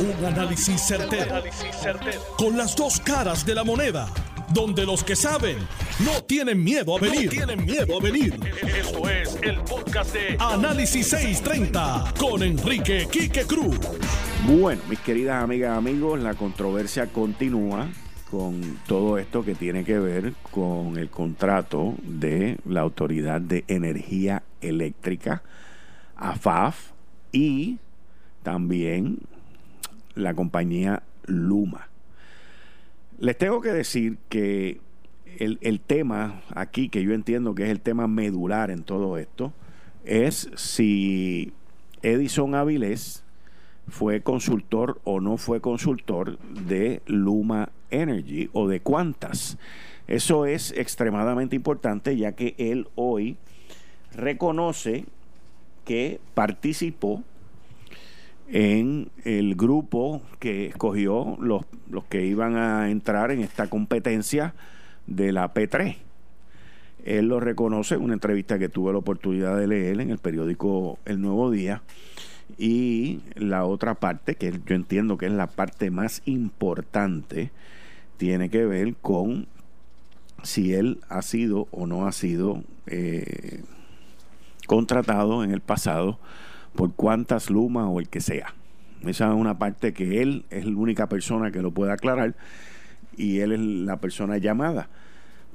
Un análisis certero, Con las dos caras de la moneda. Donde los que saben no tienen miedo a venir. tienen miedo a venir. Esto es el podcast de Análisis 630 con Enrique Quique Cruz. Bueno, mis queridas amigas, amigos, la controversia continúa con todo esto que tiene que ver con el contrato de la Autoridad de Energía Eléctrica, AFAF, y también la compañía Luma. Les tengo que decir que el, el, tema aquí, que yo entiendo que es el tema medular en todo esto, es si Edison Avilés fue consultor o no fue consultor de Luma Energy o de cuántas. Eso es extremadamente importante ya que él hoy reconoce que participó en el grupo que escogió los, los que iban a entrar en esta competencia de la P3. Él lo reconoce en una entrevista que tuve la oportunidad de leer en el periódico El Nuevo Día. Y la otra parte, que yo entiendo que es la parte más importante, tiene que ver con si él ha sido o no ha sido eh, contratado en el pasado por cuántas lumas o el que sea. Esa es una parte que él es la única persona que lo puede aclarar y él es la persona llamada.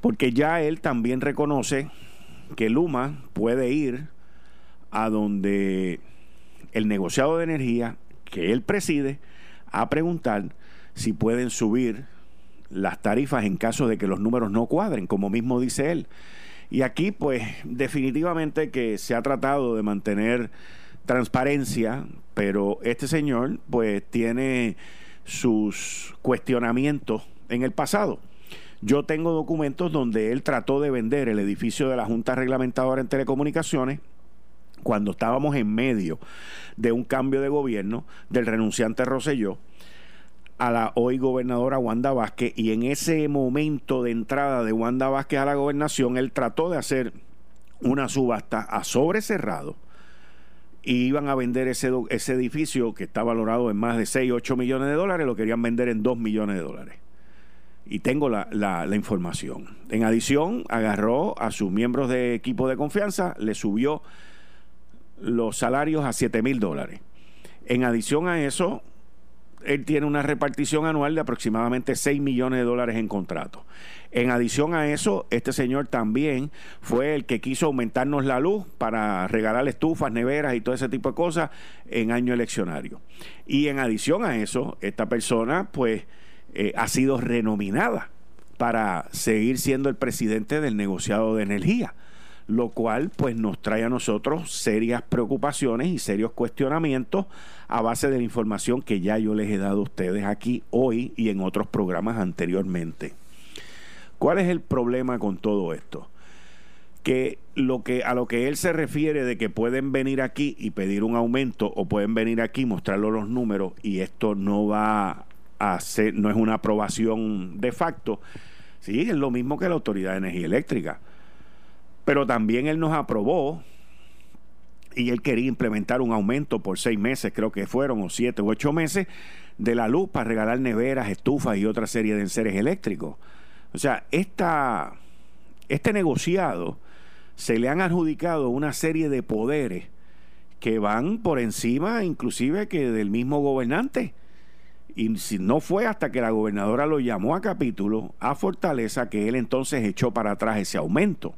Porque ya él también reconoce que Luma puede ir a donde el negociado de energía que él preside a preguntar si pueden subir las tarifas en caso de que los números no cuadren, como mismo dice él. Y aquí, pues, definitivamente que se ha tratado de mantener transparencia, pero este señor, pues, tiene sus cuestionamientos en el pasado. Yo tengo documentos donde él trató de vender el edificio de la Junta Reglamentadora en Telecomunicaciones cuando estábamos en medio de un cambio de gobierno del renunciante Rosselló a la hoy gobernadora Wanda Vázquez y en ese momento de entrada de Wanda Vázquez a la gobernación él trató de hacer una subasta a sobre cerrado y iban a vender ese, ese edificio que está valorado en más de 6, 8 millones de dólares, lo querían vender en 2 millones de dólares. Y tengo la, la, la, información. En adición, agarró a sus miembros de equipo de confianza, le subió los salarios a 7 mil dólares. En adición a eso, él tiene una repartición anual de aproximadamente 6 millones de dólares en contrato. En adición a eso, este señor también fue el que quiso aumentarnos la luz para regalar estufas, neveras y todo ese tipo de cosas en año eleccionario. Y en adición a eso, esta persona pues eh, ha sido renominada para seguir siendo el presidente del negociado de energía lo cual pues nos trae a nosotros serias preocupaciones y serios cuestionamientos a base de la información que ya yo les he dado a ustedes aquí hoy y en otros programas anteriormente. ¿Cuál es el problema con todo esto? Que lo que a lo que él se refiere de que pueden venir aquí y pedir un aumento o pueden venir aquí mostrarlo los números y esto no va a ser no es una aprobación de facto. Sí, es lo mismo que la Autoridad de Energía Eléctrica pero también él nos aprobó y él quería implementar un aumento por seis meses, creo que fueron, o siete u ocho meses, de la luz para regalar neveras, estufas y otra serie de enseres eléctricos. O sea, este negociado se le han adjudicado una serie de poderes que van por encima inclusive que del mismo gobernante. Y si no fue hasta que la gobernadora lo llamó a capítulo, a Fortaleza, que él entonces echó para atrás ese aumento.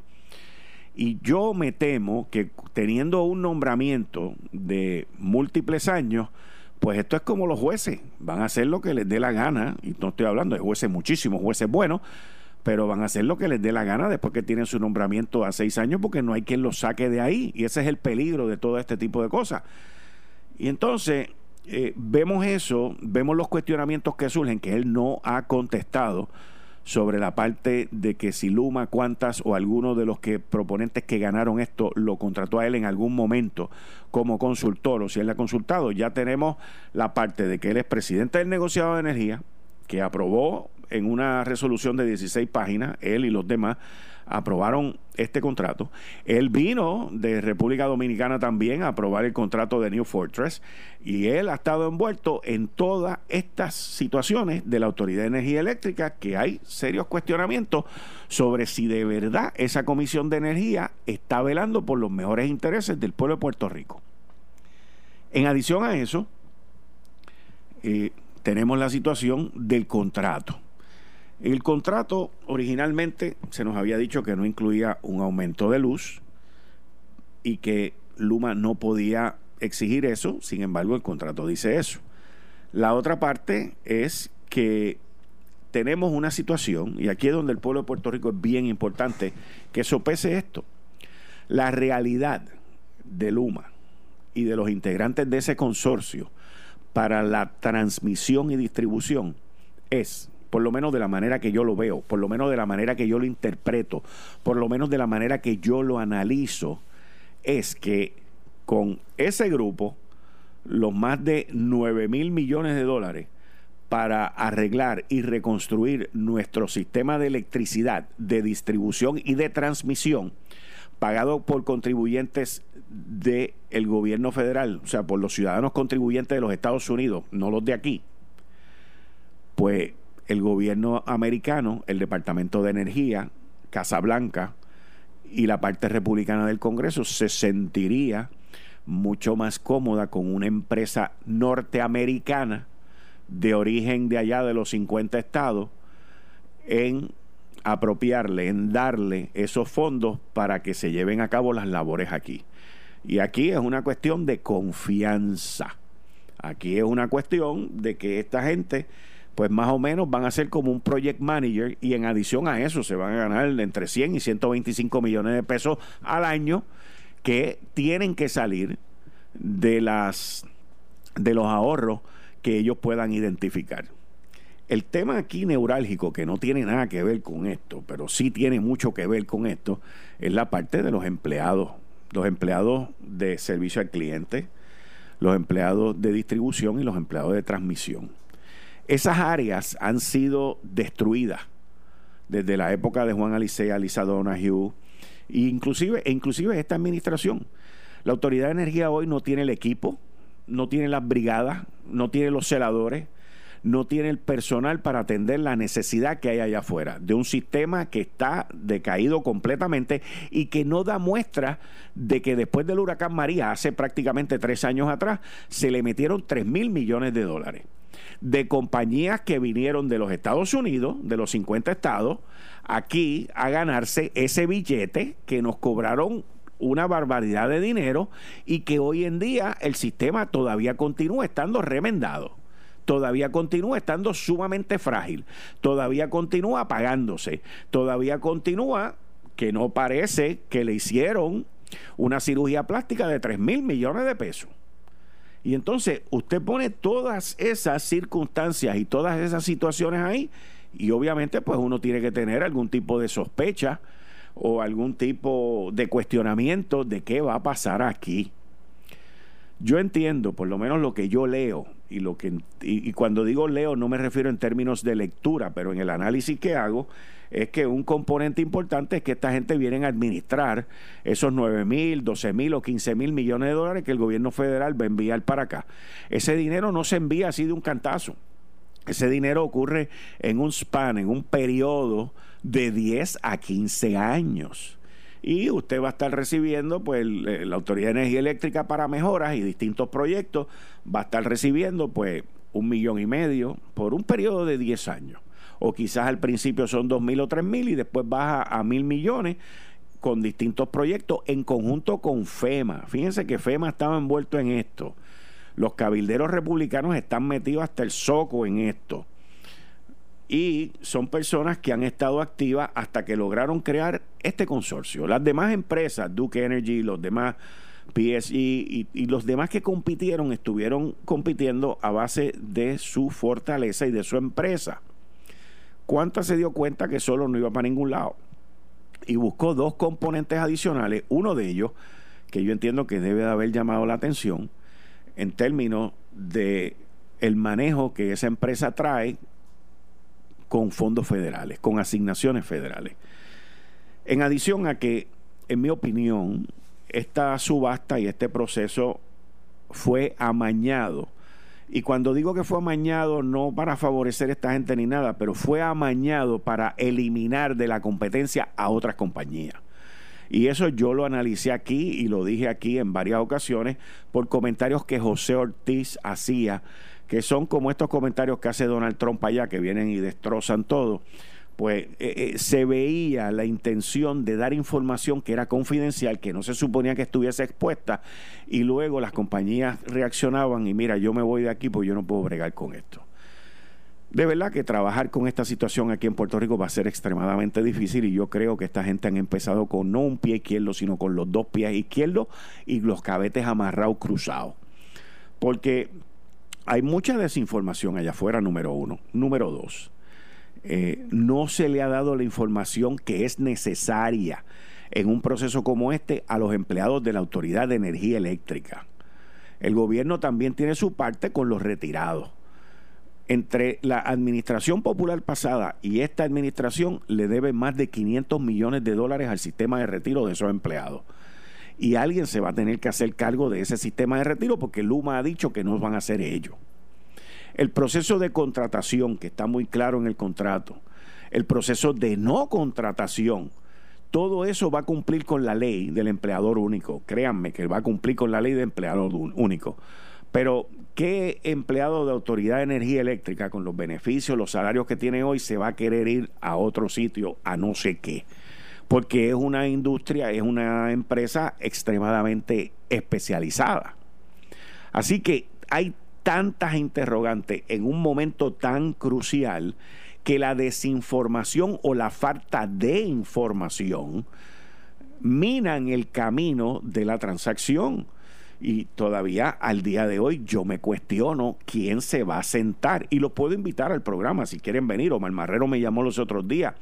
Y yo me temo que teniendo un nombramiento de múltiples años, pues esto es como los jueces, van a hacer lo que les dé la gana, y no estoy hablando de jueces muchísimos, jueces buenos, pero van a hacer lo que les dé la gana después que tienen su nombramiento a seis años, porque no hay quien los saque de ahí, y ese es el peligro de todo este tipo de cosas. Y entonces, eh, vemos eso, vemos los cuestionamientos que surgen, que él no ha contestado sobre la parte de que si Luma, Cuantas o alguno de los que proponentes que ganaron esto lo contrató a él en algún momento como consultor o si él ha consultado, ya tenemos la parte de que él es presidente del negociado de energía, que aprobó en una resolución de 16 páginas, él y los demás, aprobaron este contrato. Él vino de República Dominicana también a aprobar el contrato de New Fortress y él ha estado envuelto en todas estas situaciones de la Autoridad de Energía Eléctrica que hay serios cuestionamientos sobre si de verdad esa Comisión de Energía está velando por los mejores intereses del pueblo de Puerto Rico. En adición a eso, eh, tenemos la situación del contrato. El contrato originalmente se nos había dicho que no incluía un aumento de luz y que Luma no podía exigir eso, sin embargo el contrato dice eso. La otra parte es que tenemos una situación, y aquí es donde el pueblo de Puerto Rico es bien importante, que sopese esto. La realidad de Luma y de los integrantes de ese consorcio para la transmisión y distribución es por lo menos de la manera que yo lo veo, por lo menos de la manera que yo lo interpreto, por lo menos de la manera que yo lo analizo, es que con ese grupo, los más de 9 mil millones de dólares para arreglar y reconstruir nuestro sistema de electricidad, de distribución y de transmisión, pagado por contribuyentes del gobierno federal, o sea, por los ciudadanos contribuyentes de los Estados Unidos, no los de aquí, pues el gobierno americano, el Departamento de Energía, Casa Blanca y la parte republicana del Congreso se sentiría mucho más cómoda con una empresa norteamericana de origen de allá de los 50 estados en apropiarle, en darle esos fondos para que se lleven a cabo las labores aquí. Y aquí es una cuestión de confianza. Aquí es una cuestión de que esta gente pues más o menos van a ser como un project manager y en adición a eso se van a ganar entre 100 y 125 millones de pesos al año que tienen que salir de las de los ahorros que ellos puedan identificar. El tema aquí neurálgico que no tiene nada que ver con esto, pero sí tiene mucho que ver con esto, es la parte de los empleados, los empleados de servicio al cliente, los empleados de distribución y los empleados de transmisión. Esas áreas han sido destruidas desde la época de Juan Alicea, Lisa Donahue, e inclusive, e inclusive esta administración. La Autoridad de Energía hoy no tiene el equipo, no tiene las brigadas, no tiene los celadores, no tiene el personal para atender la necesidad que hay allá afuera, de un sistema que está decaído completamente y que no da muestra de que después del huracán María, hace prácticamente tres años atrás, se le metieron 3 mil millones de dólares de compañías que vinieron de los Estados Unidos, de los 50 estados, aquí a ganarse ese billete que nos cobraron una barbaridad de dinero y que hoy en día el sistema todavía continúa estando remendado todavía continúa estando sumamente frágil, todavía continúa apagándose, todavía continúa que no parece que le hicieron una cirugía plástica de 3 mil millones de pesos. Y entonces usted pone todas esas circunstancias y todas esas situaciones ahí y obviamente pues uno tiene que tener algún tipo de sospecha o algún tipo de cuestionamiento de qué va a pasar aquí. Yo entiendo, por lo menos lo que yo leo, y lo que y, cuando digo leo no me refiero en términos de lectura, pero en el análisis que hago es que un componente importante es que esta gente viene a administrar esos 9 mil, 12 mil o 15 mil millones de dólares que el gobierno federal va a enviar para acá. Ese dinero no se envía así de un cantazo. Ese dinero ocurre en un span, en un periodo de 10 a 15 años y usted va a estar recibiendo, pues la Autoridad de Energía Eléctrica para mejoras y distintos proyectos va a estar recibiendo, pues, un millón y medio por un periodo de 10 años. O quizás al principio son dos mil o tres mil y después baja a mil millones con distintos proyectos en conjunto con FEMA. Fíjense que FEMA estaba envuelto en esto. Los cabilderos republicanos están metidos hasta el soco en esto y son personas que han estado activas hasta que lograron crear este consorcio. Las demás empresas, Duke Energy, los demás PSE y, los demás que compitieron estuvieron compitiendo a base de su fortaleza y de su empresa. Cuánta se dio cuenta que solo no iba para ningún lado y buscó dos componentes adicionales, uno de ellos que yo entiendo que debe de haber llamado la atención en términos de el manejo que esa empresa trae con fondos federales, con asignaciones federales. En adición a que, en mi opinión, esta subasta y este proceso fue amañado. Y cuando digo que fue amañado, no para favorecer a esta gente ni nada, pero fue amañado para eliminar de la competencia a otras compañías. Y eso yo lo analicé aquí y lo dije aquí en varias ocasiones por comentarios que José Ortiz hacía, que son como estos comentarios que hace Donald Trump allá, que vienen y destrozan todo pues eh, eh, se veía la intención de dar información que era confidencial, que no se suponía que estuviese expuesta, y luego las compañías reaccionaban y mira, yo me voy de aquí porque yo no puedo bregar con esto. De verdad que trabajar con esta situación aquí en Puerto Rico va a ser extremadamente difícil y yo creo que esta gente han empezado con no un pie izquierdo, sino con los dos pies izquierdos y los cabetes amarrados cruzados. Porque hay mucha desinformación allá afuera, número uno. Número dos, eh, no se le ha dado la información que es necesaria en un proceso como este a los empleados de la Autoridad de Energía Eléctrica. El gobierno también tiene su parte con los retirados. Entre la administración popular pasada y esta administración le debe más de 500 millones de dólares al sistema de retiro de esos empleados. Y alguien se va a tener que hacer cargo de ese sistema de retiro porque Luma ha dicho que no van a hacer ellos. El proceso de contratación, que está muy claro en el contrato, el proceso de no contratación, todo eso va a cumplir con la ley del empleador único. Créanme que va a cumplir con la ley del empleador único. Pero, ¿qué empleado de Autoridad de Energía Eléctrica, con los beneficios, los salarios que tiene hoy, se va a querer ir a otro sitio, a no sé qué? Porque es una industria, es una empresa extremadamente especializada. Así que hay tantas interrogantes en un momento tan crucial que la desinformación o la falta de información minan el camino de la transacción. Y todavía al día de hoy yo me cuestiono quién se va a sentar. Y los puedo invitar al programa si quieren venir. Omar Marrero me llamó los otros días.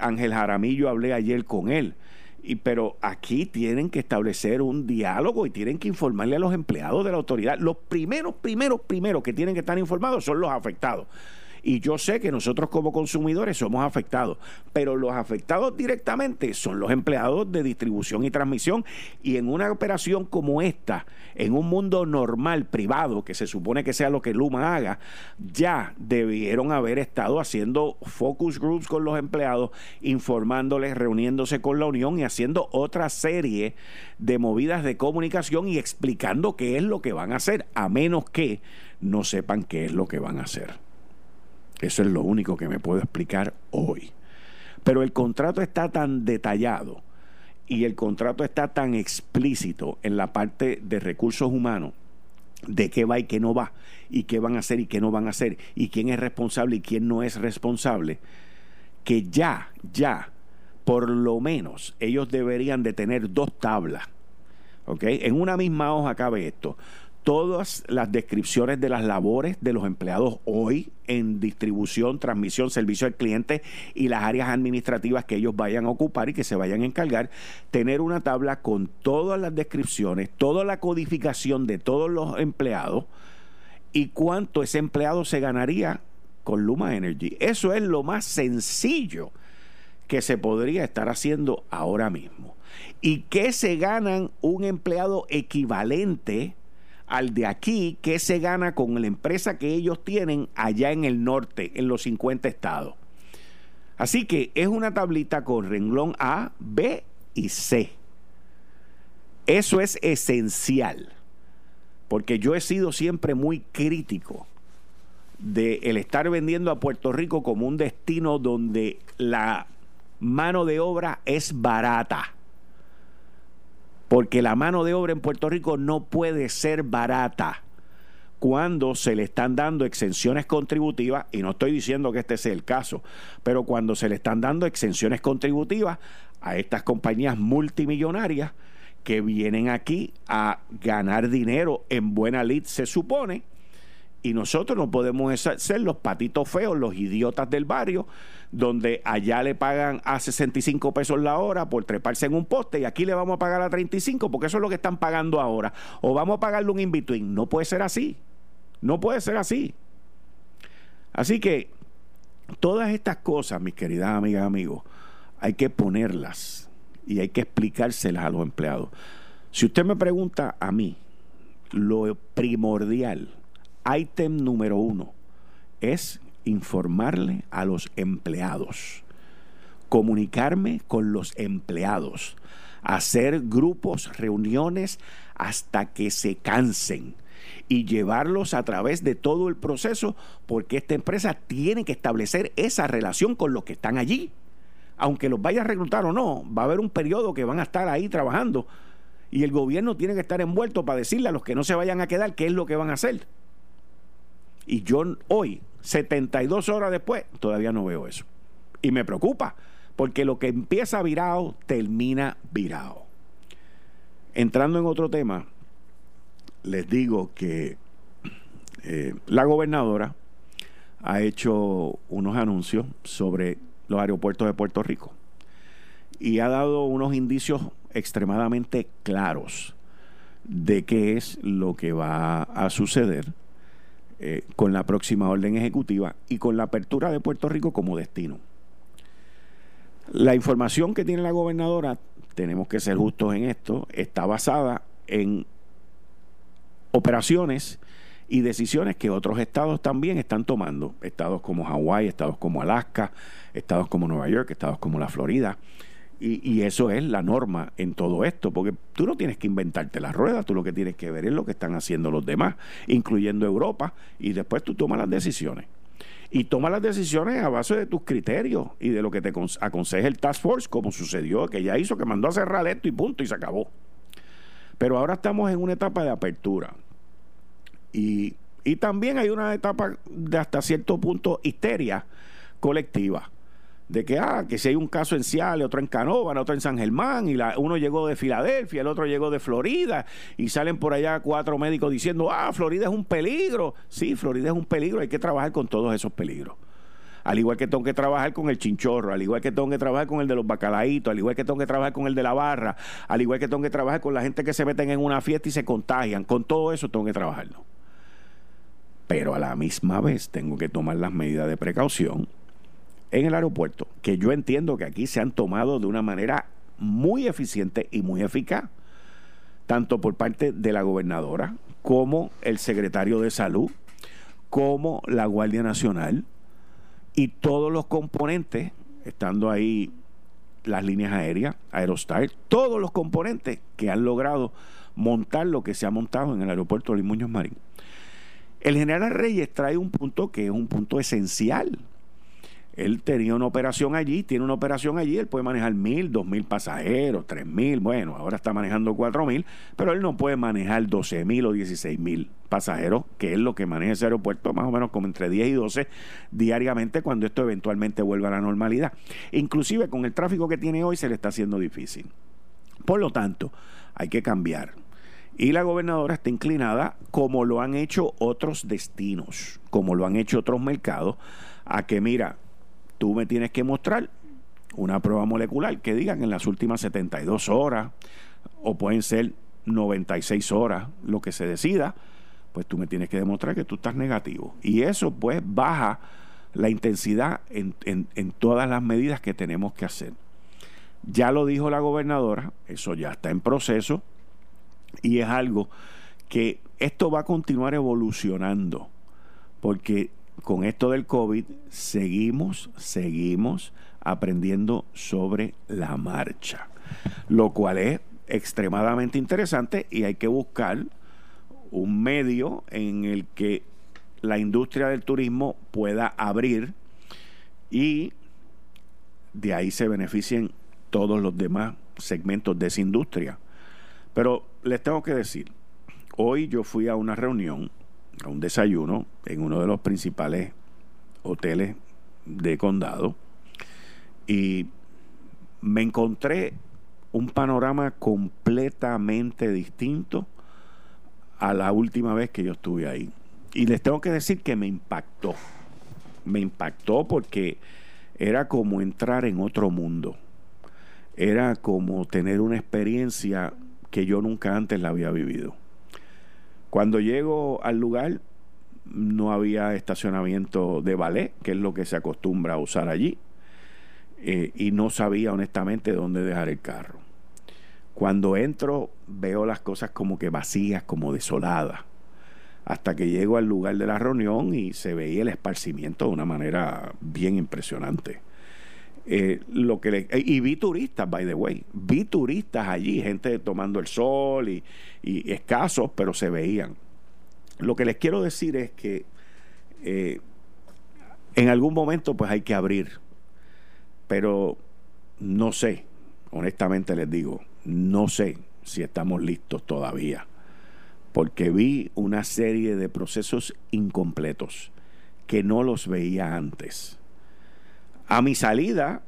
Ángel Jaramillo hablé ayer con él. Y, pero aquí tienen que establecer un diálogo y tienen que informarle a los empleados de la autoridad. Los primeros, primeros, primeros que tienen que estar informados son los afectados. Y yo sé que nosotros como consumidores somos afectados, pero los afectados directamente son los empleados de distribución y transmisión. Y en una operación como esta, en un mundo normal, privado, que se supone que sea lo que Luma haga, ya debieron haber estado haciendo focus groups con los empleados, informándoles, reuniéndose con la unión y haciendo otra serie de movidas de comunicación y explicando qué es lo que van a hacer, a menos que no sepan qué es lo que van a hacer. Eso es lo único que me puedo explicar hoy. Pero el contrato está tan detallado y el contrato está tan explícito en la parte de recursos humanos de qué va y qué no va, y qué van a hacer y qué no van a hacer, y quién es responsable y quién no es responsable, que ya, ya, por lo menos ellos deberían de tener dos tablas. ¿ok? En una misma hoja cabe esto todas las descripciones de las labores de los empleados hoy en distribución, transmisión, servicio al cliente y las áreas administrativas que ellos vayan a ocupar y que se vayan a encargar, tener una tabla con todas las descripciones, toda la codificación de todos los empleados y cuánto ese empleado se ganaría con Luma Energy. Eso es lo más sencillo que se podría estar haciendo ahora mismo. ¿Y qué se ganan un empleado equivalente? Al de aquí que se gana con la empresa que ellos tienen allá en el norte, en los 50 estados. Así que es una tablita con renglón A, B y C. Eso es esencial, porque yo he sido siempre muy crítico de el estar vendiendo a Puerto Rico como un destino donde la mano de obra es barata porque la mano de obra en Puerto Rico no puede ser barata cuando se le están dando exenciones contributivas, y no estoy diciendo que este sea el caso, pero cuando se le están dando exenciones contributivas a estas compañías multimillonarias que vienen aquí a ganar dinero en buena lid, se supone, y nosotros no podemos ser los patitos feos, los idiotas del barrio, donde allá le pagan a 65 pesos la hora por treparse en un poste y aquí le vamos a pagar a 35 porque eso es lo que están pagando ahora. O vamos a pagarle un in-between. No puede ser así. No puede ser así. Así que Todas estas cosas, mis queridas amigas amigos, hay que ponerlas y hay que explicárselas a los empleados. Si usted me pregunta a mí, lo primordial, ítem número uno, es informarle a los empleados, comunicarme con los empleados, hacer grupos, reuniones hasta que se cansen y llevarlos a través de todo el proceso porque esta empresa tiene que establecer esa relación con los que están allí. Aunque los vaya a reclutar o no, va a haber un periodo que van a estar ahí trabajando y el gobierno tiene que estar envuelto para decirle a los que no se vayan a quedar qué es lo que van a hacer. Y yo hoy, 72 horas después, todavía no veo eso. Y me preocupa, porque lo que empieza virado termina virado. Entrando en otro tema, les digo que eh, la gobernadora ha hecho unos anuncios sobre los aeropuertos de Puerto Rico y ha dado unos indicios extremadamente claros de qué es lo que va a suceder eh, con la próxima orden ejecutiva y con la apertura de Puerto Rico como destino. La información que tiene la gobernadora, tenemos que ser justos en esto, está basada en operaciones y decisiones que otros estados también están tomando. Estados como Hawái, estados como Alaska, estados como Nueva York, estados como la Florida. Y, eso es la norma en todo esto, porque tú no tienes que inventarte las ruedas, tú lo que tienes que ver es lo que están haciendo los demás, incluyendo Europa, y después tú tomas las decisiones. Y tomas las decisiones a base de tus criterios y de lo que te aconseja el Task Force, como sucedió, que ya hizo, que mandó a cerrar esto y punto, y se acabó. Pero ahora estamos en una etapa de apertura. Y, y también hay una etapa de hasta cierto punto histeria colectiva de que, ah, que si hay un caso en Ciales, otro en Canóvana, otro en San Germán, y uno llegó de Filadelfia, el otro llegó de Florida, y salen por allá cuatro médicos diciendo, ah, Florida es un peligro. Sí, Florida es un peligro, hay que trabajar con todos esos peligros. Al igual que tengo que trabajar con el chinchorro, al igual que tengo que trabajar con el de los bacalaitos, al igual que tengo que trabajar con el de la barra, al igual que tengo que trabajar con la gente que se meten en una fiesta y se contagian, con todo eso tengo que trabajarlo. Pero a la misma vez tengo que tomar las medidas de precaución en el aeropuerto, que yo entiendo que aquí se han tomado de una manera muy eficiente y muy eficaz, tanto por parte de la gobernadora como el secretario de salud, como la Guardia Nacional y todos los componentes, estando ahí las líneas aéreas, Aerostar, todos los componentes que han logrado montar lo que se ha montado en el aeropuerto de Muñoz Marín. El general Reyes trae un punto que es un punto esencial él tenía una operación allí, tiene una operación allí, él puede manejar mil, dos mil pasajeros, tres mil, bueno, ahora está manejando cuatro mil, pero él no puede manejar doce mil o dieciséis mil pasajeros, que es lo que maneja ese aeropuerto, más o menos como entre 10 y 12 diariamente cuando esto eventualmente vuelva a la normalidad. Inclusive con el tráfico que tiene hoy se le está haciendo difícil. Por lo tanto, hay que cambiar. Y la gobernadora está inclinada, como lo han hecho otros destinos, como lo han hecho otros mercados, a que mira, tú me tienes que mostrar una prueba molecular que digan en las últimas 72 horas o pueden ser 96 horas, lo que se decida, pues tú me tienes que demostrar que tú estás negativo. Y eso pues baja la intensidad en, todas las medidas que tenemos que hacer. Ya lo dijo la gobernadora, eso ya está en proceso y es algo que esto va a continuar evolucionando, porque con esto del COVID seguimos, seguimos aprendiendo sobre la marcha, lo cual es extremadamente interesante y hay que buscar un medio en el que la industria del turismo pueda abrir y de ahí se beneficien todos los demás segmentos de esa industria. Pero les tengo que decir, hoy yo fui a una reunión a un desayuno en uno de los principales hoteles de condado y me encontré un panorama completamente distinto a la última vez que yo estuve ahí. Y les tengo que decir que me impactó. Me impactó porque era como entrar en otro mundo. Era como tener una experiencia que yo nunca antes la había vivido. Cuando llego al lugar, no había estacionamiento de ballet, que es lo que se acostumbra a usar allí, eh, y no sabía honestamente dónde dejar el carro. Cuando entro veo las cosas como que vacías, como desoladas, hasta que llego al lugar de la reunión y se veía el esparcimiento de una manera bien impresionante. Eh, lo que y vi turistas, by the way, vi turistas allí, gente tomando el sol y, y escasos, pero se veían. Lo que les quiero decir es que eh, en algún momento pues hay que abrir, pero no sé, honestamente les digo, no sé si estamos listos todavía, porque vi una serie de procesos incompletos que no los veía antes. A mi salida,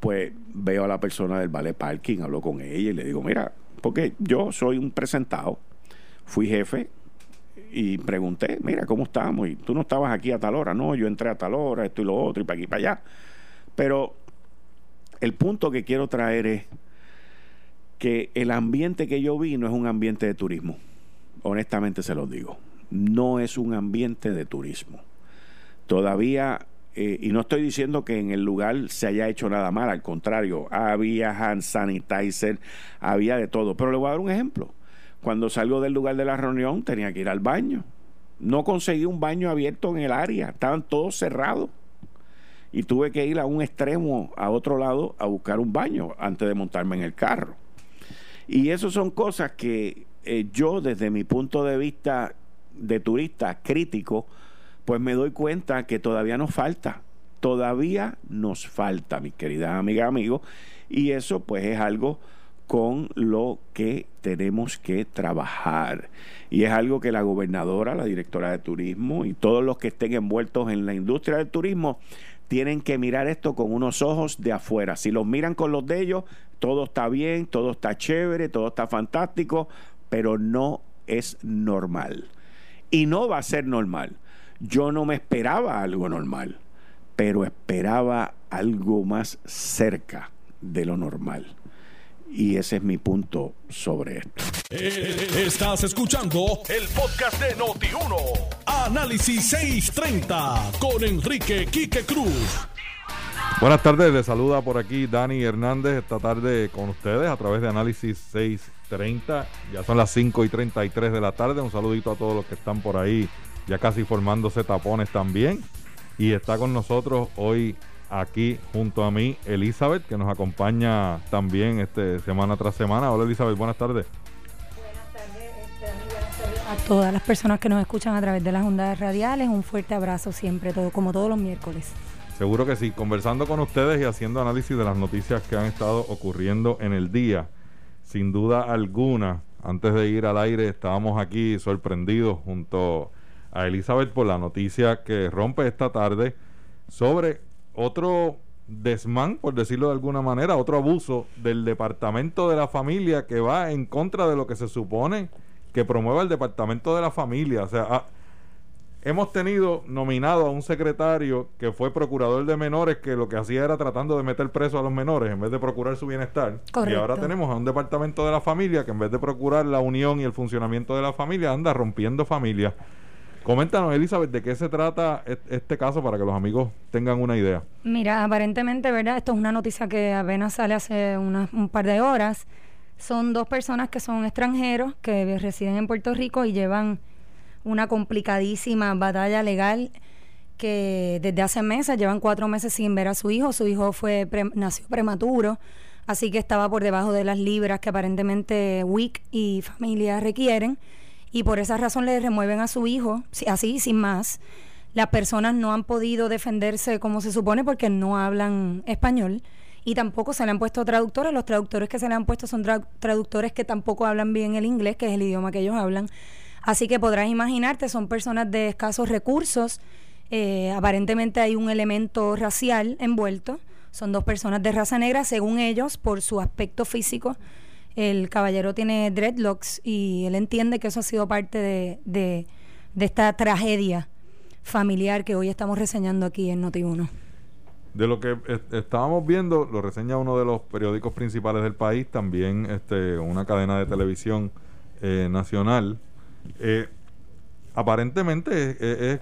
pues veo a la persona del Vale Parking, hablo con ella y le digo, mira, porque yo soy un presentado, fui jefe y pregunté, mira, ¿cómo estamos? Y tú no estabas aquí a tal hora, no, yo entré a tal hora, esto y lo otro, y para aquí y para allá. Pero el punto que quiero traer es que el ambiente que yo vi no es un ambiente de turismo. Honestamente se los digo. No es un ambiente de turismo. Todavía, eh, y no estoy diciendo que en el lugar se haya hecho nada mal, al contrario, había hand sanitizer, había de todo. Pero le voy a dar un ejemplo. Cuando salgo del lugar de la reunión tenía que ir al baño. No conseguí un baño abierto en el área, estaban todos cerrados. Y tuve que ir a un extremo, a otro lado, a buscar un baño antes de montarme en el carro. Y eso son cosas que eh, yo desde mi punto de vista de turista crítico, pues me doy cuenta que todavía nos falta. Todavía nos falta, mis queridas amigas, amigos. Y eso pues es algo con lo que tenemos que trabajar. Y es algo que la gobernadora, la directora de turismo y todos los que estén envueltos en la industria del turismo tienen que mirar esto con unos ojos de afuera. Si los miran con los de ellos, todo está bien, todo está chévere, todo está fantástico, pero no es normal. Y no va a ser normal. Yo no me esperaba algo normal, pero esperaba algo más cerca de lo normal. Y ese es mi punto sobre esto. Eh, estás escuchando el podcast de Noti1. Análisis 630 con Enrique Quique Cruz. Buenas tardes, les saluda por aquí Dani Hernández esta tarde con ustedes a través de Análisis 630. Ya son las 5 y 33 de la tarde. Un saludito a todos los que están por ahí, ya casi formándose tapones también. Y está con nosotros hoy aquí junto a mí Elizabeth, que nos acompaña también este semana tras semana. Hola Elizabeth, buenas tardes. Buenas tardes, este, a todas las personas que nos escuchan a través de las ondas radiales. Un fuerte abrazo siempre, todo, como todos los miércoles. Seguro que sí, conversando con ustedes y haciendo análisis de las noticias que han estado ocurriendo en el día. Sin duda alguna, antes de ir al aire, estábamos aquí sorprendidos junto a Elizabeth por la noticia que rompe esta tarde sobre otro desmán, por decirlo de alguna manera, otro abuso del Departamento de la Familia que va en contra de lo que se supone que promueva el Departamento de la Familia. O sea, ah, hemos tenido nominado a un secretario que fue procurador de menores que lo que hacía era tratando de meter preso a los menores en vez de procurar su bienestar. Y ahora tenemos a un Departamento de la Familia que en vez de procurar la unión y el funcionamiento de la familia anda rompiendo familias. Coméntanos, Elizabeth, de qué se trata este caso para que los amigos tengan una idea. Mira, aparentemente, ¿verdad? Esto es una noticia que apenas sale hace un par de horas. Son dos personas que son extranjeros, que residen en Puerto Rico y llevan una complicadísima batalla legal que desde hace meses, llevan cuatro meses sin ver a su hijo. Su hijo fue nació prematuro, así que estaba por debajo de las libras que aparentemente WIC y familia requieren y por esa razón le remueven a su hijo, así, sin más. Las personas no han podido defenderse como se supone porque no hablan español y tampoco se le han puesto traductores. Los traductores que se le han puesto son traductores que tampoco hablan bien el inglés, que es el idioma que ellos hablan. Así que podrás imaginarte, son personas de escasos recursos. Eh, aparentemente hay un elemento racial envuelto. Son dos personas de raza negra, según ellos, por su aspecto físico el caballero tiene dreadlocks y él entiende que eso ha sido parte de, de, esta tragedia familiar que hoy estamos reseñando aquí en Noti1. De lo que estábamos viendo, lo reseña uno de los periódicos principales del país, también este, una cadena de televisión eh, nacional. Eh, aparentemente es,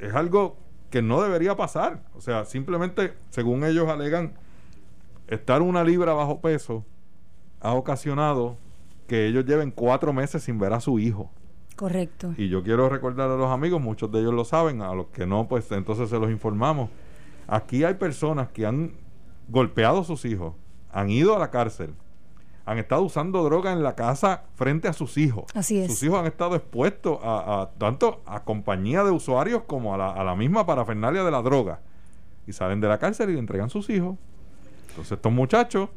es, algo que no debería pasar. O sea, simplemente, según ellos alegan, estar una libra bajo peso ha ocasionado que ellos lleven cuatro meses sin ver a su hijo. Correcto. Y yo quiero recordar a los amigos, muchos de ellos lo saben, a los que no, pues entonces se los informamos. Aquí hay personas que han golpeado a sus hijos, han ido a la cárcel, han estado usando droga en la casa frente a sus hijos. Así es. Sus hijos han estado expuestos a, tanto a compañía de usuarios como a la, a la misma parafernalia de la droga. Y salen de la cárcel y le entregan sus hijos. Entonces estos muchachos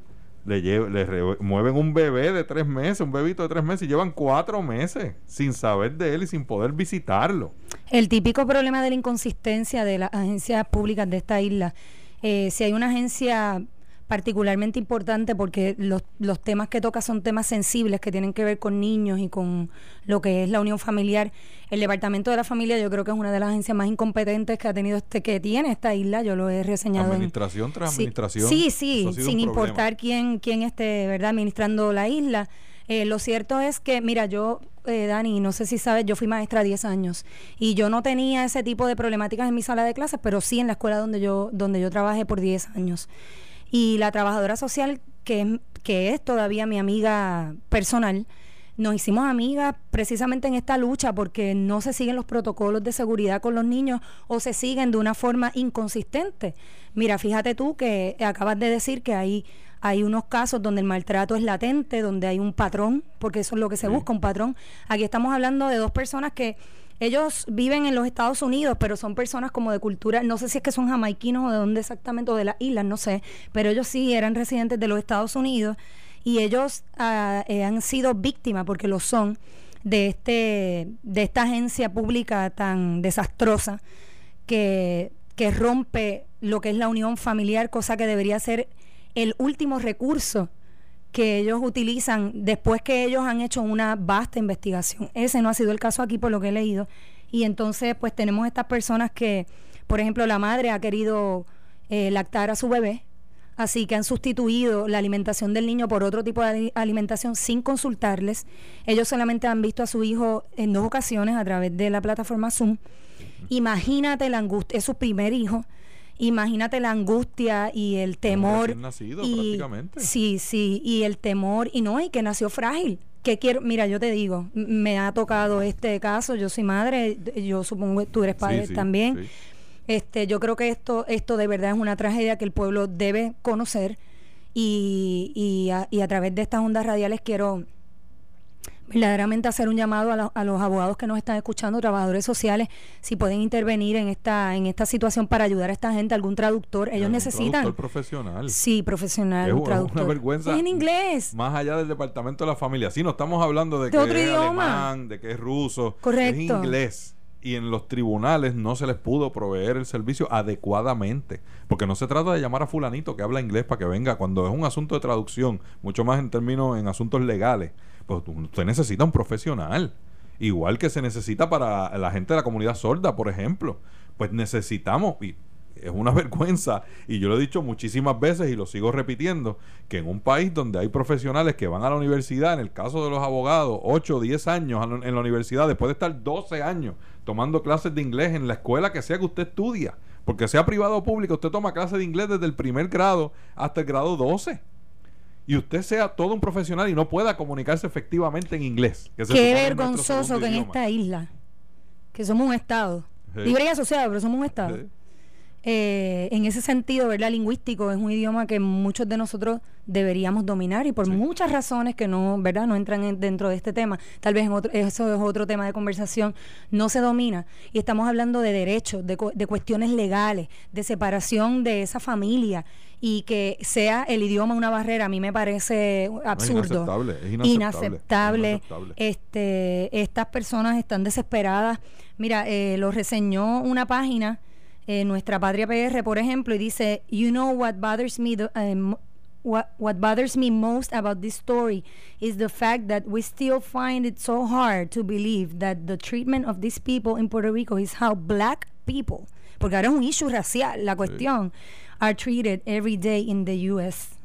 le, le mueven un bebé de tres meses, un bebito de tres meses, y llevan cuatro meses sin saber de él y sin poder visitarlo. El típico problema de la inconsistencia de las agencias públicas de esta isla. Eh, si hay una agencia particularmente importante porque los, los temas que toca son temas sensibles que tienen que ver con niños y con lo que es la unión familiar. El Departamento de la Familia yo creo que es una de las agencias más incompetentes que ha tenido este que tiene esta isla, yo lo he reseñado. Administración tras administración. Sí, sí, sin importar quién, quién esté ¿verdad? administrando la isla. Eh, lo cierto es que, mira, yo, eh, Dani, no sé si sabes, yo fui maestra 10 años y yo no tenía ese tipo de problemáticas en mi sala de clases, pero sí en la escuela donde yo, donde yo trabajé por 10 años. Y la trabajadora social, que, que es todavía mi amiga personal, nos hicimos amigas precisamente en esta lucha porque no se siguen los protocolos de seguridad con los niños o se siguen de una forma inconsistente. Mira, fíjate tú que acabas de decir que hay, hay unos casos donde el maltrato es latente, donde hay un patrón, porque eso es lo que se busca, un patrón. Aquí estamos hablando de dos personas que ellos viven en los Estados Unidos, pero son personas como de cultura, no sé si es que son jamaiquinos o de dónde exactamente, o de las islas, no sé, pero ellos sí eran residentes de los Estados Unidos y ellos eh, han sido víctimas, porque lo son, de, este, de esta agencia pública tan desastrosa que, que rompe lo que es la unión familiar, cosa que debería ser el último recurso que ellos utilizan después que ellos han hecho una vasta investigación. Ese no ha sido el caso aquí por lo que he leído. Y entonces pues tenemos estas personas que, por ejemplo, la madre ha querido eh, lactar a su bebé, así que han sustituido la alimentación del niño por otro tipo de alimentación sin consultarles. Ellos solamente han visto a su hijo en dos ocasiones a través de la plataforma Zoom. Imagínate la angustia, es su primer hijo imagínate la angustia y el temor. Nacido, y, prácticamente. Sí, sí, y el temor, y no, y que nació frágil. Que quiero, mira, yo te digo, me ha tocado este caso, yo soy madre, yo supongo que tú eres padre también. Este, yo creo que esto, esto de verdad es una tragedia que el pueblo debe conocer y, y, y a través de estas ondas radiales quiero verdaderamente hacer un llamado a, los abogados que nos están escuchando, trabajadores sociales, si pueden intervenir en esta en esta situación para ayudar a esta gente, algún traductor, ellos necesitan. Un profesional. Sí, profesional, un traductor. una vergüenza. en inglés. Más allá del departamento de la familia. Sí, no estamos hablando de, que es alemán, de que es ruso, Correcto. es inglés y en los tribunales no se les pudo proveer el servicio adecuadamente. Porque no se trata de llamar a fulanito que habla inglés para que venga cuando es un asunto de traducción, mucho más en términos, en asuntos legales. Pues usted necesita un profesional. Igual que se necesita para la gente de la comunidad sorda, por ejemplo. Pues necesitamos, es una vergüenza, y yo lo he dicho muchísimas veces y lo sigo repitiendo, que en un país donde hay profesionales que van a la universidad, en el caso de los abogados, 8 o 10 años en la universidad, después de estar 12 años tomando clases de inglés en la escuela que sea que usted estudia, porque sea privado o público, usted toma clases de inglés desde el primer grado hasta el grado 12 y usted sea todo un profesional y no pueda comunicarse efectivamente en inglés. Qué vergonzoso que en esta isla, que somos un Estado, libre y asociado, pero somos un Estado. Eh, en ese sentido, ¿verdad? Lingüístico es un idioma que muchos de nosotros deberíamos dominar y por muchas razones que no, ¿verdad? No entran dentro de este tema. Tal vez eso es otro tema de conversación. No se domina y estamos hablando de derechos, de, de cuestiones legales, de separación de esa familia y que sea el idioma una barrera a mí me parece absurdo inaceptable, este estas personas están desesperadas mira eh, lo reseñó una página eh, nuestra patria PR por ejemplo y dice you know what bothers me um, what, what bothers me most about this story is the fact that we still find it so hard to believe that the treatment of these people in Puerto Rico is how black people porque ahora es un issue racial la cuestión are treated every day in the US.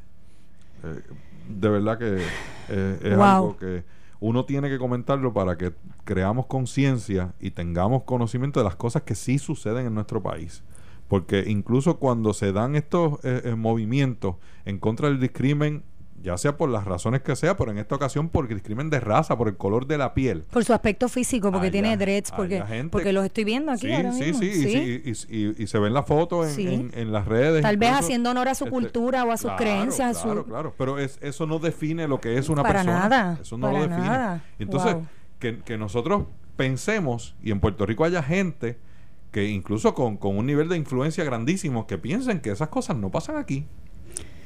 Eh, de verdad que eh, es algo que uno tiene que comentarlo para que creamos conciencia y tengamos conocimiento de las cosas que sí suceden en nuestro país. Porque incluso cuando se dan estos eh, eh, movimientos en contra del discrimen ya sea por las razones que sea, pero en esta ocasión por discrimen de raza, por el color de la piel. Por su aspecto físico, porque tiene dreads, porque, porque los estoy viendo aquí ahora mismo. Sí, sí, sí, y, se ven las fotos en, las redes. Tal vez haciendo honor a su este, cultura o a sus creencias. Claro, claro, pero es, eso no define lo que es una para persona. Nada, eso no lo define. Nada. Entonces, que, que nosotros pensemos, y en Puerto Rico haya gente que incluso con, con un nivel de influencia grandísimo, que piensen que esas cosas no pasan aquí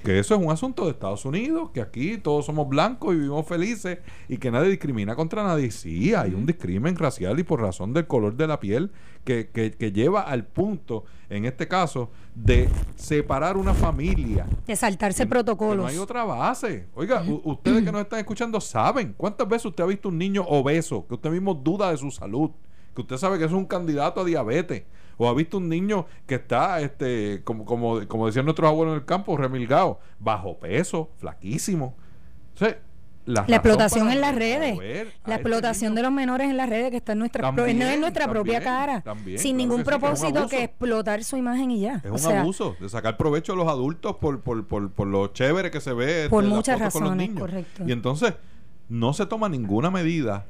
que eso es un asunto de Estados Unidos, que aquí todos somos blancos y vivimos felices y que nadie discrimina contra nadie. Sí, hay un discrimen racial y por razón del color de la piel que, que, lleva al punto, en este caso, de separar una familia. De saltarse protocolos. No hay otra base. Oiga, ustedes que nos están escuchando saben cuántas veces usted ha visto un niño obeso, que usted mismo duda de su salud, que usted sabe que es un candidato a diabetes o ha visto un niño que está, este, como, como, como decían nuestros abuelos en el campo, remilgado, bajo peso, flaquísimo. la, explotación en las redes, la este explotación de los menores en las redes que está en nuestra, no en nuestra propia cara, sin ningún propósito que, explotar su imagen y ya. Es un abuso de sacar provecho a los adultos por, por, por, por lo chévere que se ve. Por este, muchas razones, correcto. Y entonces no se toma ninguna medida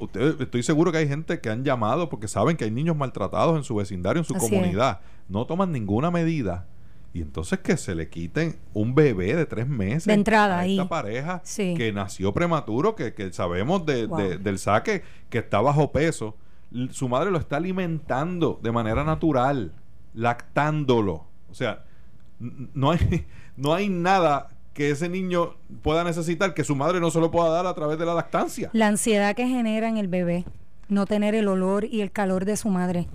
usted, estoy seguro que hay gente que han llamado porque saben que hay niños maltratados en su vecindario, en su comunidad. No toman ninguna medida. Y entonces que se le quiten un bebé de tres meses de entrada a esta pareja que nació prematuro, que, que sabemos de, del saque que está bajo peso. Su madre lo está alimentando de manera natural, lactándolo. O sea, no hay, no hay nada que ese niño pueda necesitar que su madre no se lo pueda dar a través de la lactancia. La ansiedad que genera en el bebé, no tener el olor y el calor de su madre.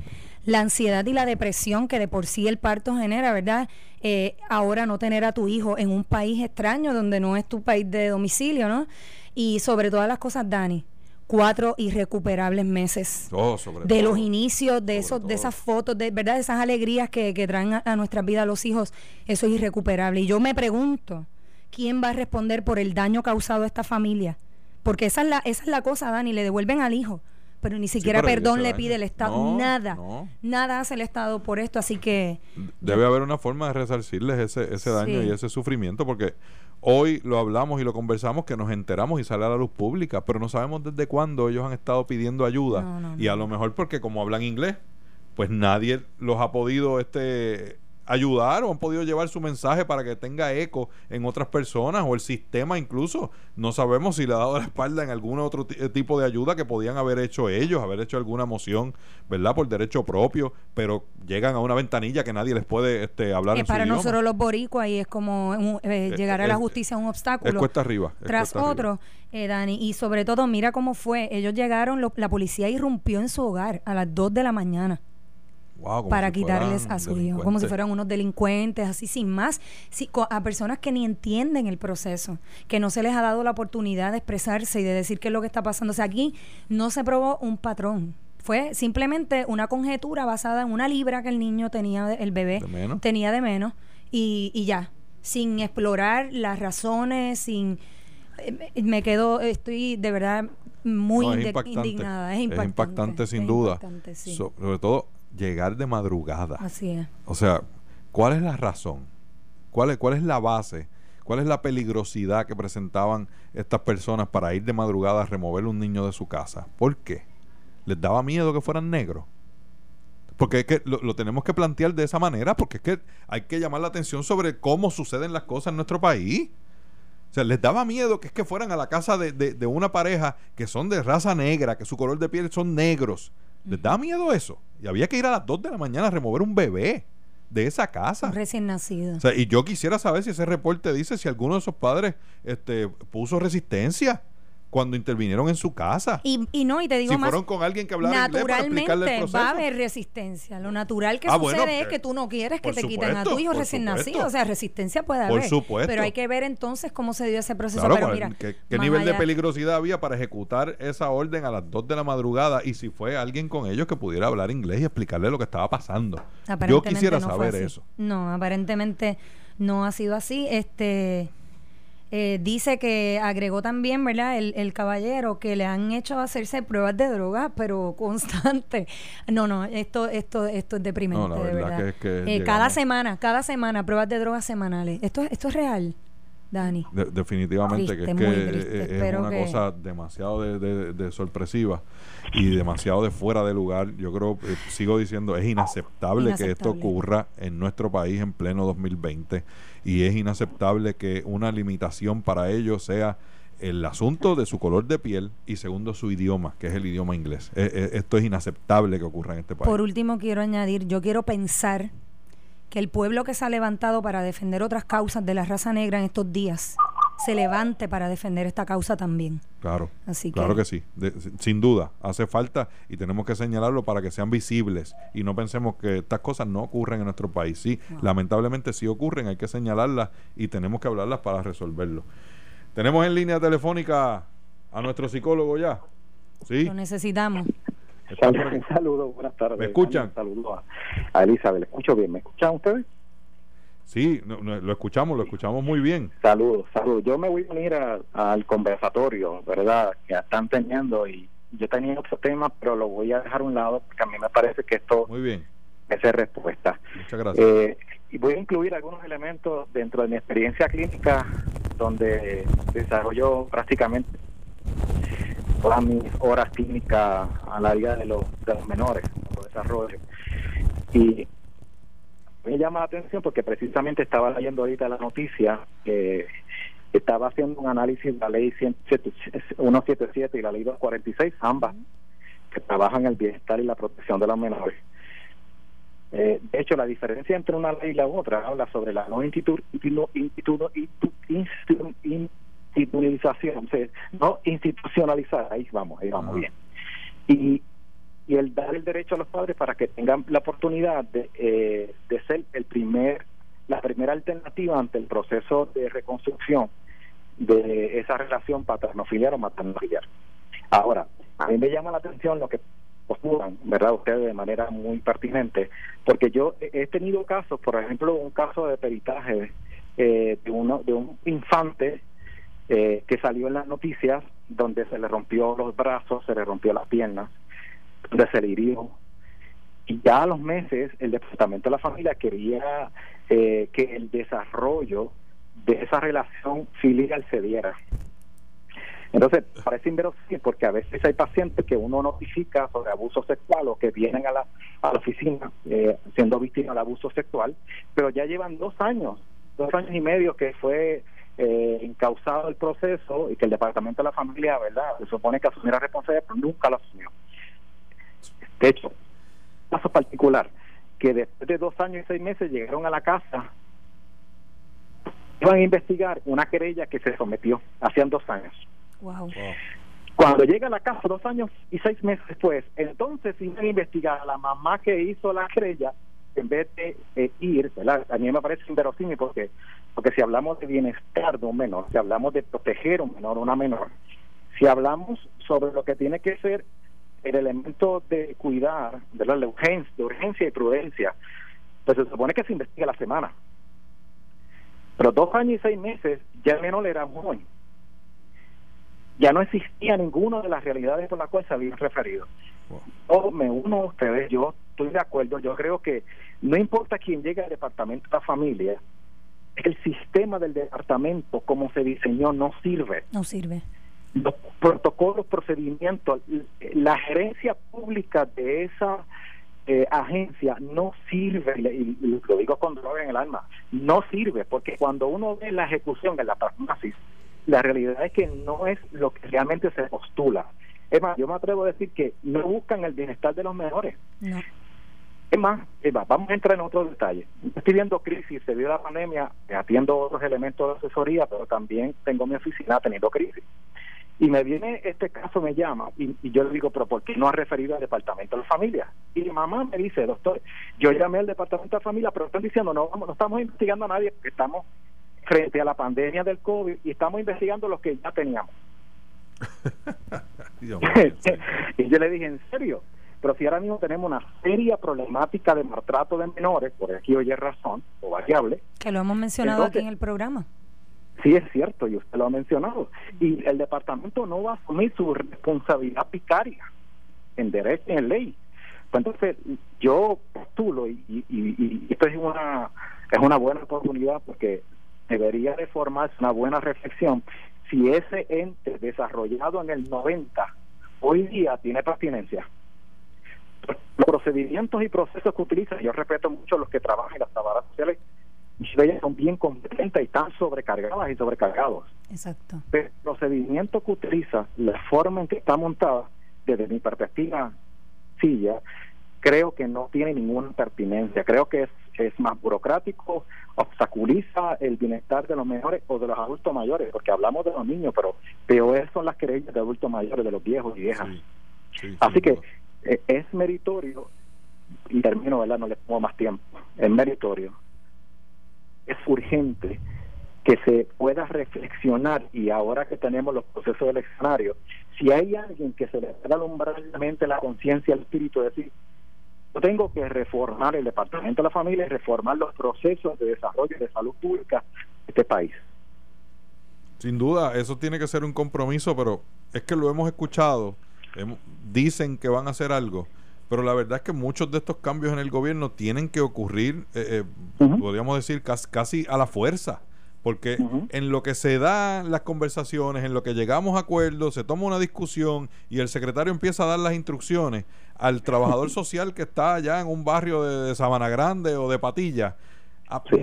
La ansiedad y la depresión que de por sí el parto genera, ¿verdad? Eh, ahora no tener a tu hijo en un país extraño donde no es tu país de domicilio, ¿no? Y sobre todas las cosas, Dani, cuatro irrecuperables meses oh, de los inicios de esos de esas fotos de verdad de esas alegrías que, que traen a, a, nuestra vida los hijos eso es irrecuperable y yo me pregunto ¿quién va a responder por el daño causado a esta familia? Porque esa es la, esa es la cosa, Dani, le devuelven al hijo, pero ni siquiera perdón le pide el Estado, nada, nada hace el Estado por esto, así que... Debe haber una forma de resarcirles ese, ese daño y ese sufrimiento, porque hoy lo hablamos y lo conversamos, que nos enteramos y sale a la luz pública, pero no sabemos desde cuándo ellos han estado pidiendo ayuda, y a lo mejor porque como hablan inglés, pues nadie los ha podido este ayudar o han podido llevar su mensaje para que tenga eco en otras personas o el sistema incluso. No sabemos si le ha dado la espalda en algún otro eh, tipo de ayuda que podían haber hecho ellos, haber hecho alguna moción, ¿verdad? Por derecho propio, pero llegan a una ventanilla que nadie les puede este, hablar. Que para nosotros los boricuas y es como eh, eh, llegar a la justicia un obstáculo. Es cuesta arriba. tras otro, Dani, y sobre todo mira cómo fue. Ellos llegaron, la policía irrumpió en su hogar a las 2 de la mañana para quitarles a su hijo, como si fueran unos delincuentes, así sin más, a personas que ni entienden el proceso, que no se les ha dado la oportunidad de expresarse y de decir qué es lo que está pasando. O sea, aquí no se probó un patrón, fue simplemente una conjetura basada en una libra que el niño tenía, el bebé tenía de menos, y, y ya, sin explorar las razones, sin eh, me quedo, estoy de verdad muy indignada. Es impactante, es impactante sin duda. sobre todo llegar de madrugada. Así es. O sea, ¿cuál es la razón? ¿Cuál es, cuál es la base? ¿Cuál es la peligrosidad que presentaban estas personas para ir de madrugada a remover un niño de su casa? ¿Por qué? ¿Les daba miedo que fueran negros? Porque es que lo, tenemos que plantear de esa manera, porque es que hay que llamar la atención sobre cómo suceden las cosas en nuestro país. O sea, les daba miedo que es que fueran a la casa de, de una pareja que son de raza negra, que su color de piel son negros, ¿Les da miedo eso? Y había que ir a las 2 de la mañana a remover un bebé de esa casa. recién nacido. O sea, y yo quisiera saber si ese reporte dice si alguno de esos padres este, puso resistencia cuando intervinieron en su casa. Y, y no, y te digo si más. fueron con alguien que hablara naturalmente va a haber resistencia. Lo natural que ah, sucede es que tú no quieres que te quiten a tu hijo recién nacido. O sea, resistencia puede haber. Por supuesto. Pero hay que ver entonces cómo se dio ese proceso. pero mira, ¿qué, nivel de peligrosidad había para ejecutar esa orden a las 2 de la madrugada? Y si fue alguien con ellos que pudiera hablar inglés y explicarle lo que estaba pasando. Yo quisiera saber eso. No, aparentemente no ha sido así. Este Eh, dice que agregó también, ¿verdad? El, el, caballero que le han hecho hacerse pruebas de droga, pero constante. No, no, esto, esto, esto es deprimente, de verdad. Eh, cada semana, cada semana, pruebas de drogas semanales. Esto, esto es real. Dani. definitivamente que es que es una cosa demasiado de, sorpresiva y demasiado de fuera de lugar. Yo creo, eh, sigo diciendo, es inaceptable, que esto ocurra en nuestro país en pleno 2020 y es inaceptable que una limitación para ellos sea el asunto de su color de piel y segundo su idioma, que es el idioma inglés. E, e, esto es inaceptable que ocurra en este país. Por último, quiero añadir, yo quiero pensar que el pueblo que se ha levantado para defender otras causas de la raza negra en estos días se levante para defender esta causa también. Claro, Así claro que, sí, sin duda, hace falta y tenemos que señalarlo para que sean visibles y no pensemos que estas cosas no ocurren en nuestro país. Sí, lamentablemente sí ocurren, hay que señalarlas y tenemos que hablarlas para resolverlo. Tenemos en línea telefónica a nuestro psicólogo ya. ¿Sí? Lo necesitamos. Saludos, buenas tardes. ¿Me escuchan? Saludos a, Elizabeth. ¿Le escucho bien? ¿Me escuchan ustedes? Sí, lo escuchamos, lo escuchamos muy bien. Saludos, saludos. Yo me voy a unir al conversatorio, ¿verdad? Que están teniendo y yo tenía otro tema, pero lo voy a dejar a un lado porque a mí me parece que esto muy bien. es respuesta. Muchas gracias. Eh, y voy a incluir algunos elementos dentro de mi experiencia clínica donde desarrollo prácticamente todas mis horas clínicas a la vida de los, de los menores, los desarrollo. Y me llama la atención porque precisamente estaba leyendo ahorita la noticia que estaba haciendo un análisis de la ley 177 y la ley 246, ambas, que trabajan el bienestar y la protección de los menores. Eh, de hecho, la diferencia entre una ley y la otra habla sobre la no institu institucionalización, no institucionalizar, ahí vamos, ahí vamos bien. Y, y el dar el derecho a los padres para que tengan la oportunidad de, eh, de ser el primer, la primera alternativa ante el proceso de reconstrucción de esa relación paterno-filial o materno-filial. Ahora, a mí me llama la atención lo que postulan, ¿verdad? Ustedes de manera muy pertinente, porque yo he tenido casos, por ejemplo, un caso de peritaje eh, de, uno, de un infante eh, que salió en las noticias donde se le rompió los brazos, se le rompió las piernas, donde se le hirió. Y ya a los meses el Departamento de la Familia quería eh, que el desarrollo de esa relación filial se diera. Entonces, parece inverosímil porque a veces hay pacientes que uno notifica sobre abuso sexual o que vienen a la, a la oficina eh, siendo víctimas de abuso sexual, pero ya llevan dos años, dos años y medio que fue eh, encausado el proceso y que el Departamento de la Familia, ¿verdad? Se supone que asumiera responsabilidad, pero nunca lo asumió. De hecho, caso particular, que después de dos años y seis meses llegaron a la casa, iban a investigar una querella que se sometió hacían dos años. Wow. Cuando llega a la casa dos años y seis meses después, entonces iban a investigar a la mamá que hizo la querella en vez de eh, ir, ¿verdad? A mí me parece inverosímil porque, porque si hablamos de bienestar de un menor, si hablamos de proteger a un menor o una menor, si hablamos sobre lo que tiene que ser el elemento de cuidar, ¿verdad? De urgencia, de urgencia y prudencia, pues se supone que se investiga la semana. Pero dos años y seis meses ya el menor era joven. Ya no existía ninguna de las realidades por las cuales se habían referido. me uno a ustedes, yo estoy de acuerdo, yo creo que no importa quién llegue al departamento de la familia, el sistema del departamento como se diseñó no sirve. No sirve. Los protocolos, procedimientos, la gerencia pública de esa eh, agencia no sirve, y, lo digo con droga en el alma, no sirve, porque cuando uno ve la ejecución en la farmacia, la realidad es que no es lo que realmente se postula. Es más, yo me atrevo a decir que no buscan el bienestar de los menores. No. Es más, vamos a entrar en otros detalles. Estoy viendo crisis debido a la pandemia, atiendo otros elementos de asesoría, pero también tengo mi oficina teniendo crisis. Y me viene este caso, me llama, y, yo le digo, pero ¿por qué no ha referido al Departamento de la Familia? Y mi mamá me dice, doctor, yo llamé al Departamento de la Familia, pero están diciendo, no, no estamos investigando a nadie, porque estamos frente a la pandemia del COVID y estamos investigando los que ya teníamos. y yo le dije, ¿en serio? Pero si ahora mismo tenemos una seria problemática de maltrato de menores, por aquí oye razón o variable. Que lo hemos mencionado aquí en el programa. Sí, es cierto, y usted lo ha mencionado. Y el departamento no va a asumir su responsabilidad picaria en derecho en ley. Pues entonces, yo postulo, y, y, esto es una, es una buena oportunidad porque debería de formarse una buena reflexión si ese ente desarrollado en el 90 hoy día tiene pertinencia. Los procedimientos y procesos que utiliza, yo respeto mucho los que trabajan en las tabaras sociales, ellas son bien competentes y están sobrecargadas y sobrecargados. Exacto. Pero el procedimiento que utiliza, la forma en que está montada, desde mi perspectiva, silla, creo que no tiene ninguna pertinencia. Creo que es, es más burocrático, obstaculiza el bienestar de los menores o de los adultos mayores, porque hablamos de los niños, pero peor son las creencias de adultos mayores, de los viejos y viejas. Así que es meritorio, y termino, ¿verdad? No le pongo más tiempo, es meritorio es urgente que se pueda reflexionar y ahora que tenemos los procesos eleccionarios, si hay alguien que se le pueda alumbrar la la conciencia, el espíritu, de decir, yo tengo que reformar el Departamento de la Familia y reformar los procesos de desarrollo de salud pública de este país. Sin duda, eso tiene que ser un compromiso, pero es que lo hemos escuchado, dicen que van a hacer algo, pero la verdad es que muchos de estos cambios en el gobierno tienen que ocurrir, eh, eh, podríamos decir, casi, a la fuerza. Porque en lo que se dan las conversaciones, en lo que llegamos a acuerdos, se toma una discusión y el secretario empieza a dar las instrucciones al trabajador social que está allá en un barrio de, Sabana Grande o de Patilla,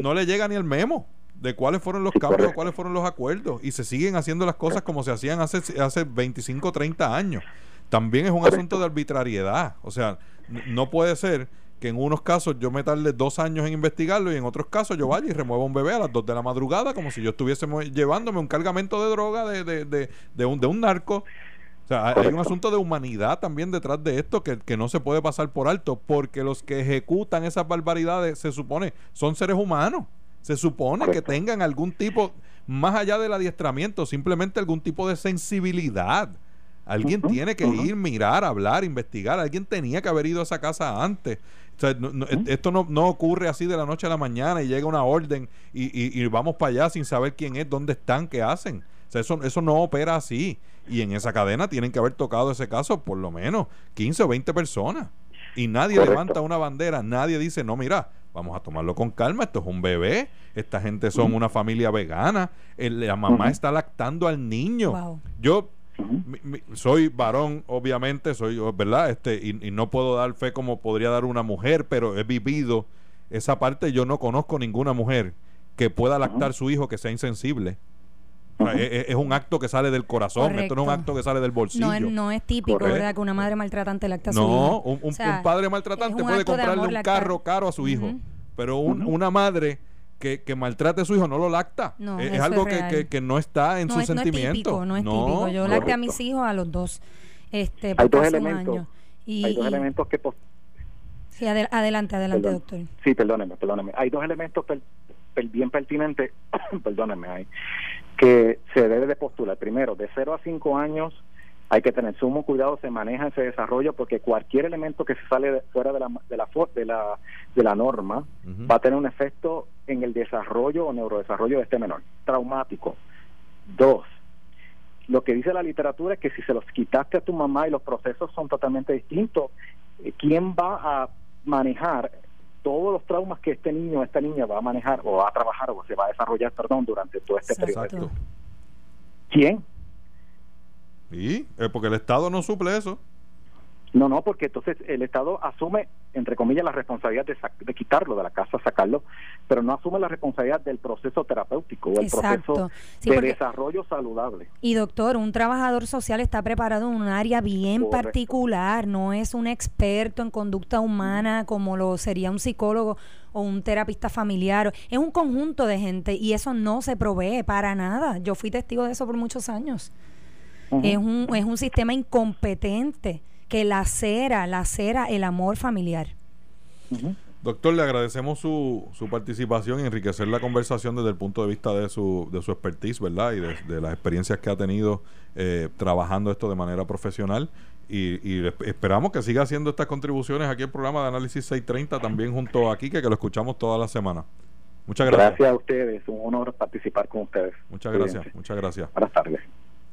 no le llega ni el memo de cuáles fueron los cambios, cuáles fueron los acuerdos. Y se siguen haciendo las cosas como se hacían hace, hace 25 o 30 años también es un asunto de arbitrariedad. O sea, no puede ser que en unos casos yo me tarde dos años en investigarlo y en otros casos yo vaya y remueva un bebé a las dos de la madrugada como si yo estuviese llevándome un cargamento de droga de, de, de, de un, de un narco. O sea, hay un asunto de humanidad también detrás de esto que, que, no se puede pasar por alto, porque los que ejecutan esas barbaridades se supone son seres humanos. Se supone que tengan algún tipo, más allá del adiestramiento, simplemente algún tipo de sensibilidad. Alguien tiene que ir, mirar, hablar, investigar. Alguien tenía que haber ido a esa casa antes. Esto no, no, ocurre así de la noche a la mañana y llega una orden y, y, vamos para allá sin saber quién es, dónde están, qué hacen. O sea, eso, eso no opera así. Y en esa cadena tienen que haber tocado ese caso por lo menos 15 o 20 personas. Y nadie levanta una bandera, nadie dice, no, mira, vamos a tomarlo con calma, esto es un bebé, esta gente son una familia vegana, la mamá está lactando al niño. Yo soy varón, obviamente, soy, ¿verdad? Este, y, no puedo dar fe como podría dar una mujer, pero he vivido esa parte. Yo no conozco ninguna mujer que pueda lactar su hijo que sea insensible. E, e, es, un acto que sale del corazón, esto no es un acto que sale del bolsillo. No, no es típico, ¿verdad? Que una madre maltratante lacta a su hijo. No, un, padre maltratante puede comprarle un carro caro a su hijo, pero una madre que, maltrate a su hijo no lo lacta. es, algo que, no está en su sentimiento. No es típico, no es típico. Yo lacté a mis hijos a los dos. Este, hay dos elementos. hay dos elementos que... Sí, adelante, adelante, doctor. Sí, perdóneme, perdóneme. Hay dos elementos bien pertinentes, perdóneme, hay, que se debe de postular. Primero, de 0 a 5 años hay que tener sumo cuidado, se maneja ese desarrollo porque cualquier elemento que se sale fuera de la, de la, de la, de la norma va a tener un efecto en el desarrollo o neurodesarrollo de este menor, traumático. Dos, lo que dice la literatura es que si se los quitaste a tu mamá y los procesos son totalmente distintos, eh, ¿quién va a manejar todos los traumas que este niño o esta niña va a manejar o va a trabajar o se va a desarrollar, perdón, durante todo este periodo? ¿Quién? Sí, es porque el Estado no suple eso. No, no, porque entonces el Estado asume, entre comillas, la responsabilidad de, quitarlo de la casa, sacarlo, pero no asume la responsabilidad del proceso terapéutico o el proceso de desarrollo saludable. Y doctor, un trabajador social está preparado en un área bien particular, no es un experto en conducta humana como lo sería un psicólogo o un terapista familiar, es un conjunto de gente y eso no se provee para nada. Yo fui testigo de eso por muchos años es, un, es un sistema incompetente que lacera, lacera el amor familiar. Doctor, le agradecemos su, su participación y enriquecer la conversación desde el punto de vista de su, de su expertise, ¿verdad? Y de, las experiencias que ha tenido eh, trabajando esto de manera profesional. Y, esperamos que siga haciendo estas contribuciones aquí al programa de Análisis 630, también junto a Kike, que lo escuchamos toda la semana. Muchas gracias. Gracias a ustedes, un honor participar con ustedes. Muchas gracias, muchas gracias. Buenas tardes.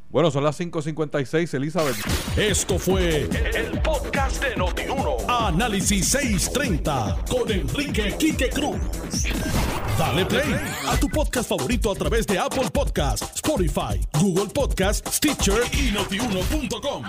Bueno, son las 5.56, Elizabeth. Esto fue el, podcast de Notiuno. Análisis 630 con Enrique Quique Cruz. Dale play a tu podcast favorito a través de Apple Podcasts, Spotify, Google Podcasts, Stitcher y notiuno.com.